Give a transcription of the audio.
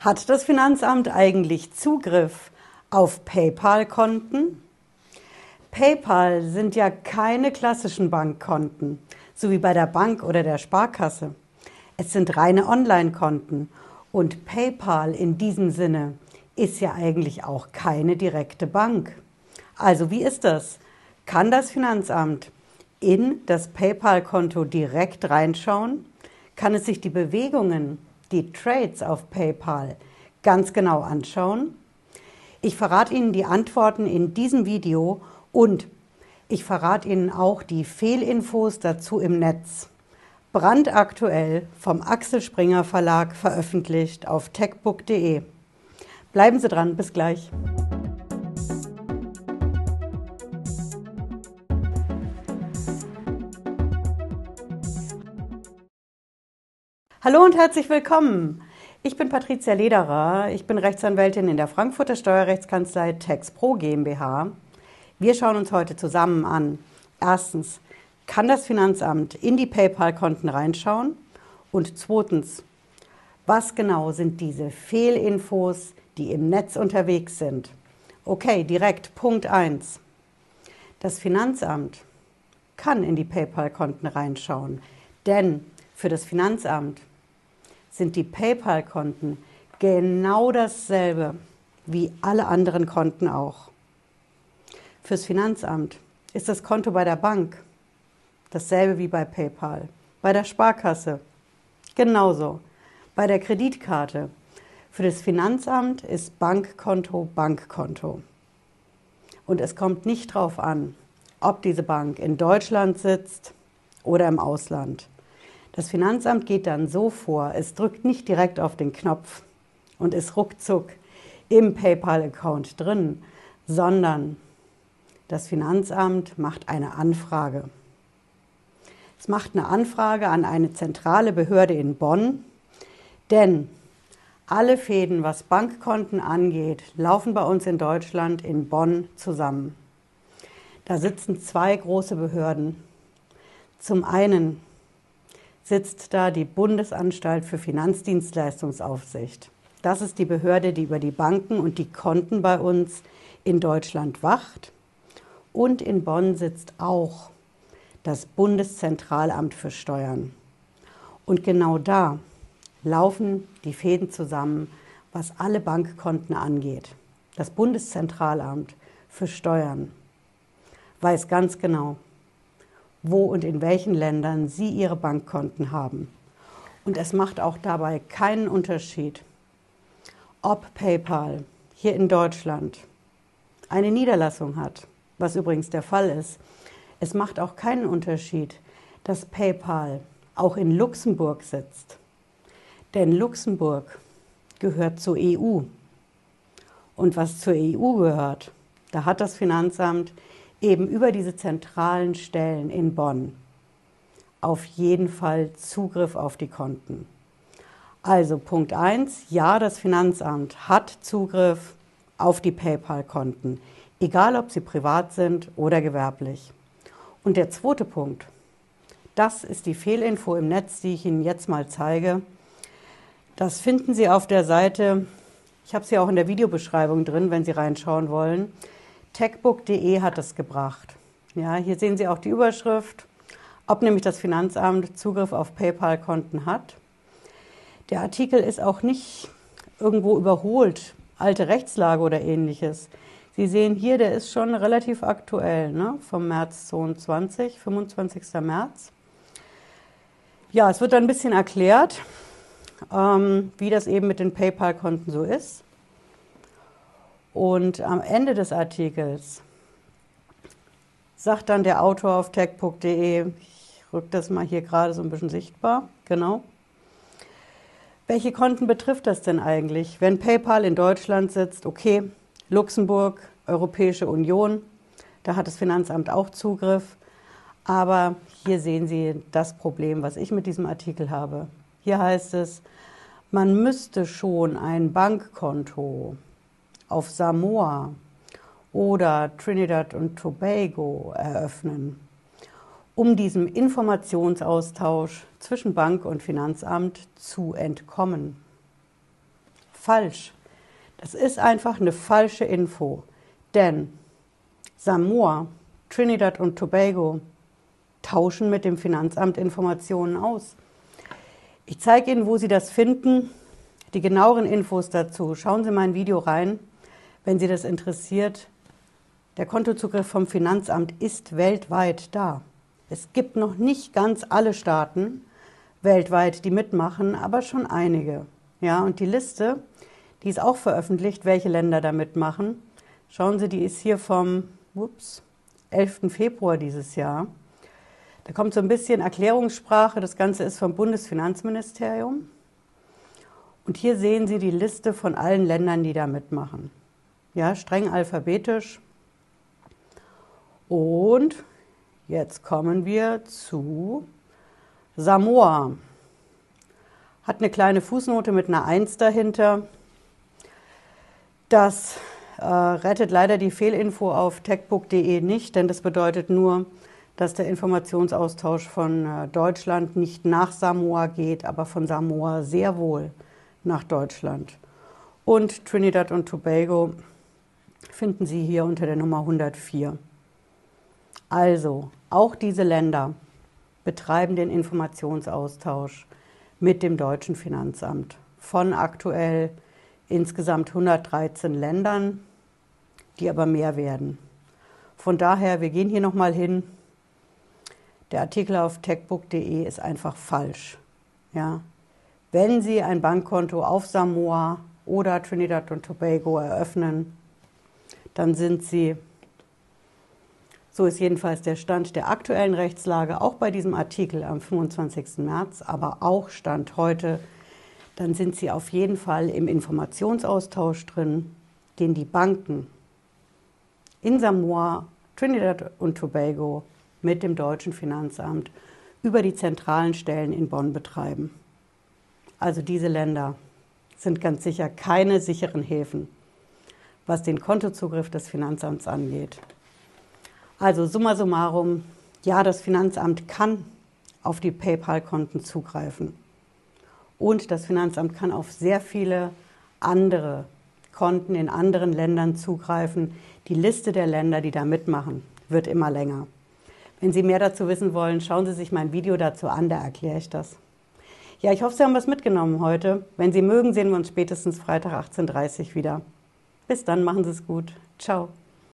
Hat das Finanzamt eigentlich Zugriff auf PayPal-Konten? PayPal sind ja keine klassischen Bankkonten, so wie bei der Bank oder der Sparkasse. Es sind reine Online-Konten und PayPal in diesem Sinne ist ja eigentlich auch keine direkte Bank. Also wie ist das? Kann das Finanzamt in das PayPal-Konto direkt reinschauen? Kann es sich die Bewegungen die Trades auf PayPal ganz genau anschauen? Ich verrate Ihnen die Antworten in diesem Video und ich verrate Ihnen auch die Fehlinfos dazu im Netz. Brandaktuell vom Axel Springer Verlag veröffentlicht auf techbook.de. Bleiben Sie dran, bis gleich. Hallo und herzlich willkommen. Ich bin Patricia Lederer. Ich bin Rechtsanwältin in der Frankfurter Steuerrechtskanzlei TexPro GmbH. Wir schauen uns heute zusammen an. Erstens, kann das Finanzamt in die PayPal-Konten reinschauen? Und zweitens, was genau sind diese Fehlinfos, die im Netz unterwegs sind? Okay, direkt Punkt 1. Das Finanzamt kann in die PayPal-Konten reinschauen, denn für das Finanzamt sind die PayPal-Konten genau dasselbe wie alle anderen Konten auch. Fürs Finanzamt ist das Konto bei der Bank dasselbe wie bei PayPal, bei der Sparkasse genauso, bei der Kreditkarte. Für das Finanzamt ist Bankkonto Bankkonto. Und es kommt nicht darauf an, ob diese Bank in Deutschland sitzt oder im Ausland. Das Finanzamt geht dann so vor, es drückt nicht direkt auf den Knopf und ist ruckzuck im PayPal-Account drin, sondern das Finanzamt macht eine Anfrage. Es macht eine Anfrage an eine zentrale Behörde in Bonn, denn alle Fäden, was Bankkonten angeht, laufen bei uns in Deutschland in Bonn zusammen. Da sitzen zwei große Behörden. Zum einen sitzt da die Bundesanstalt für Finanzdienstleistungsaufsicht. Das ist die Behörde, die über die Banken und die Konten bei uns in Deutschland wacht. Und in Bonn sitzt auch das Bundeszentralamt für Steuern. Und genau da laufen die Fäden zusammen, was alle Bankkonten angeht. Das Bundeszentralamt für Steuern weiß ganz genau, wo und in welchen Ländern Sie Ihre Bankkonten haben. Und es macht auch dabei keinen Unterschied, ob PayPal hier in Deutschland eine Niederlassung hat, was übrigens der Fall ist. Es macht auch keinen Unterschied, dass PayPal auch in Luxemburg sitzt. Denn Luxemburg gehört zur EU. Und was zur EU gehört, da hat das Finanzamt eben über diese zentralen Stellen in Bonn auf jeden Fall Zugriff auf die Konten. Also Punkt 1, ja, das Finanzamt hat Zugriff auf die PayPal-Konten, egal ob sie privat sind oder gewerblich. Und der zweite Punkt, das ist die Fehlinfo im Netz, die ich Ihnen jetzt mal zeige. Das finden Sie auf der Seite, ich habe sie auch in der Videobeschreibung drin, wenn Sie reinschauen wollen. Techbook.de hat es gebracht. Ja, hier sehen Sie auch die Überschrift, ob nämlich das Finanzamt Zugriff auf PayPal-Konten hat. Der Artikel ist auch nicht irgendwo überholt, alte Rechtslage oder ähnliches. Sie sehen hier, der ist schon relativ aktuell, ne? vom März 22, 25. März. Ja, es wird dann ein bisschen erklärt, ähm, wie das eben mit den PayPal-Konten so ist. Und am Ende des Artikels sagt dann der Autor auf tech.de, ich rück das mal hier gerade so ein bisschen sichtbar, genau. Welche Konten betrifft das denn eigentlich? Wenn PayPal in Deutschland sitzt, okay, Luxemburg, Europäische Union, da hat das Finanzamt auch Zugriff. Aber hier sehen Sie das Problem, was ich mit diesem Artikel habe. Hier heißt es, man müsste schon ein Bankkonto auf Samoa oder Trinidad und Tobago eröffnen, um diesem Informationsaustausch zwischen Bank und Finanzamt zu entkommen. falsch. Das ist einfach eine falsche Info. Denn Samoa, Trinidad und Tobago tauschen mit dem Finanzamt Informationen aus. Ich zeige Ihnen, wo Sie das finden. Die genaueren Infos dazu. Schauen Sie mein Video rein, wenn Sie das interessiert. Der Kontozugriff vom Finanzamt ist weltweit da. Es gibt noch nicht ganz alle Staaten weltweit, die mitmachen, aber schon einige. Ja, und die Liste, die ist auch veröffentlicht, welche Länder da mitmachen. Schauen Sie, die ist hier vom ups, 11. Februar dieses Jahr. Da kommt so ein bisschen Erklärungssprache. Das Ganze ist vom Bundesfinanzministerium. Und hier sehen Sie die Liste von allen Ländern, die da mitmachen. Ja, streng alphabetisch. Und jetzt kommen wir zu Samoa. Hat eine kleine Fußnote mit einer 1 dahinter. Das äh, rettet leider die Fehlinfo auf techbook.de nicht, denn das bedeutet nur, dass der Informationsaustausch von äh, Deutschland nicht nach Samoa geht, aber von Samoa sehr wohl nach Deutschland. Und Trinidad und Tobago finden Sie hier unter der Nummer 104. Also, auch diese Länder betreiben den Informationsaustausch mit dem deutschen Finanzamt von aktuell insgesamt 113 Ländern, die aber mehr werden. Von daher, wir gehen hier nochmal hin. Der Artikel auf techbook.de ist einfach falsch. Ja. Wenn Sie ein Bankkonto auf Samoa oder Trinidad und Tobago eröffnen, dann sind Sie, so ist jedenfalls der Stand der aktuellen Rechtslage, auch bei diesem Artikel am 25. März, aber auch Stand heute, dann sind Sie auf jeden Fall im Informationsaustausch drin, den die Banken in Samoa, Trinidad und Tobago mit dem deutschen Finanzamt über die zentralen Stellen in Bonn betreiben. Also diese Länder sind ganz sicher keine sicheren Häfen, was den Kontozugriff des Finanzamts angeht. Also summa summarum, ja, das Finanzamt kann auf die PayPal-Konten zugreifen. Und das Finanzamt kann auf sehr viele andere Konten in anderen Ländern zugreifen. Die Liste der Länder, die da mitmachen, wird immer länger. Wenn Sie mehr dazu wissen wollen, schauen Sie sich mein Video dazu an, da erkläre ich das. Ja, ich hoffe, Sie haben was mitgenommen heute. Wenn Sie mögen, sehen wir uns spätestens Freitag 18.30 Uhr wieder. Bis dann, machen Sie es gut. Ciao.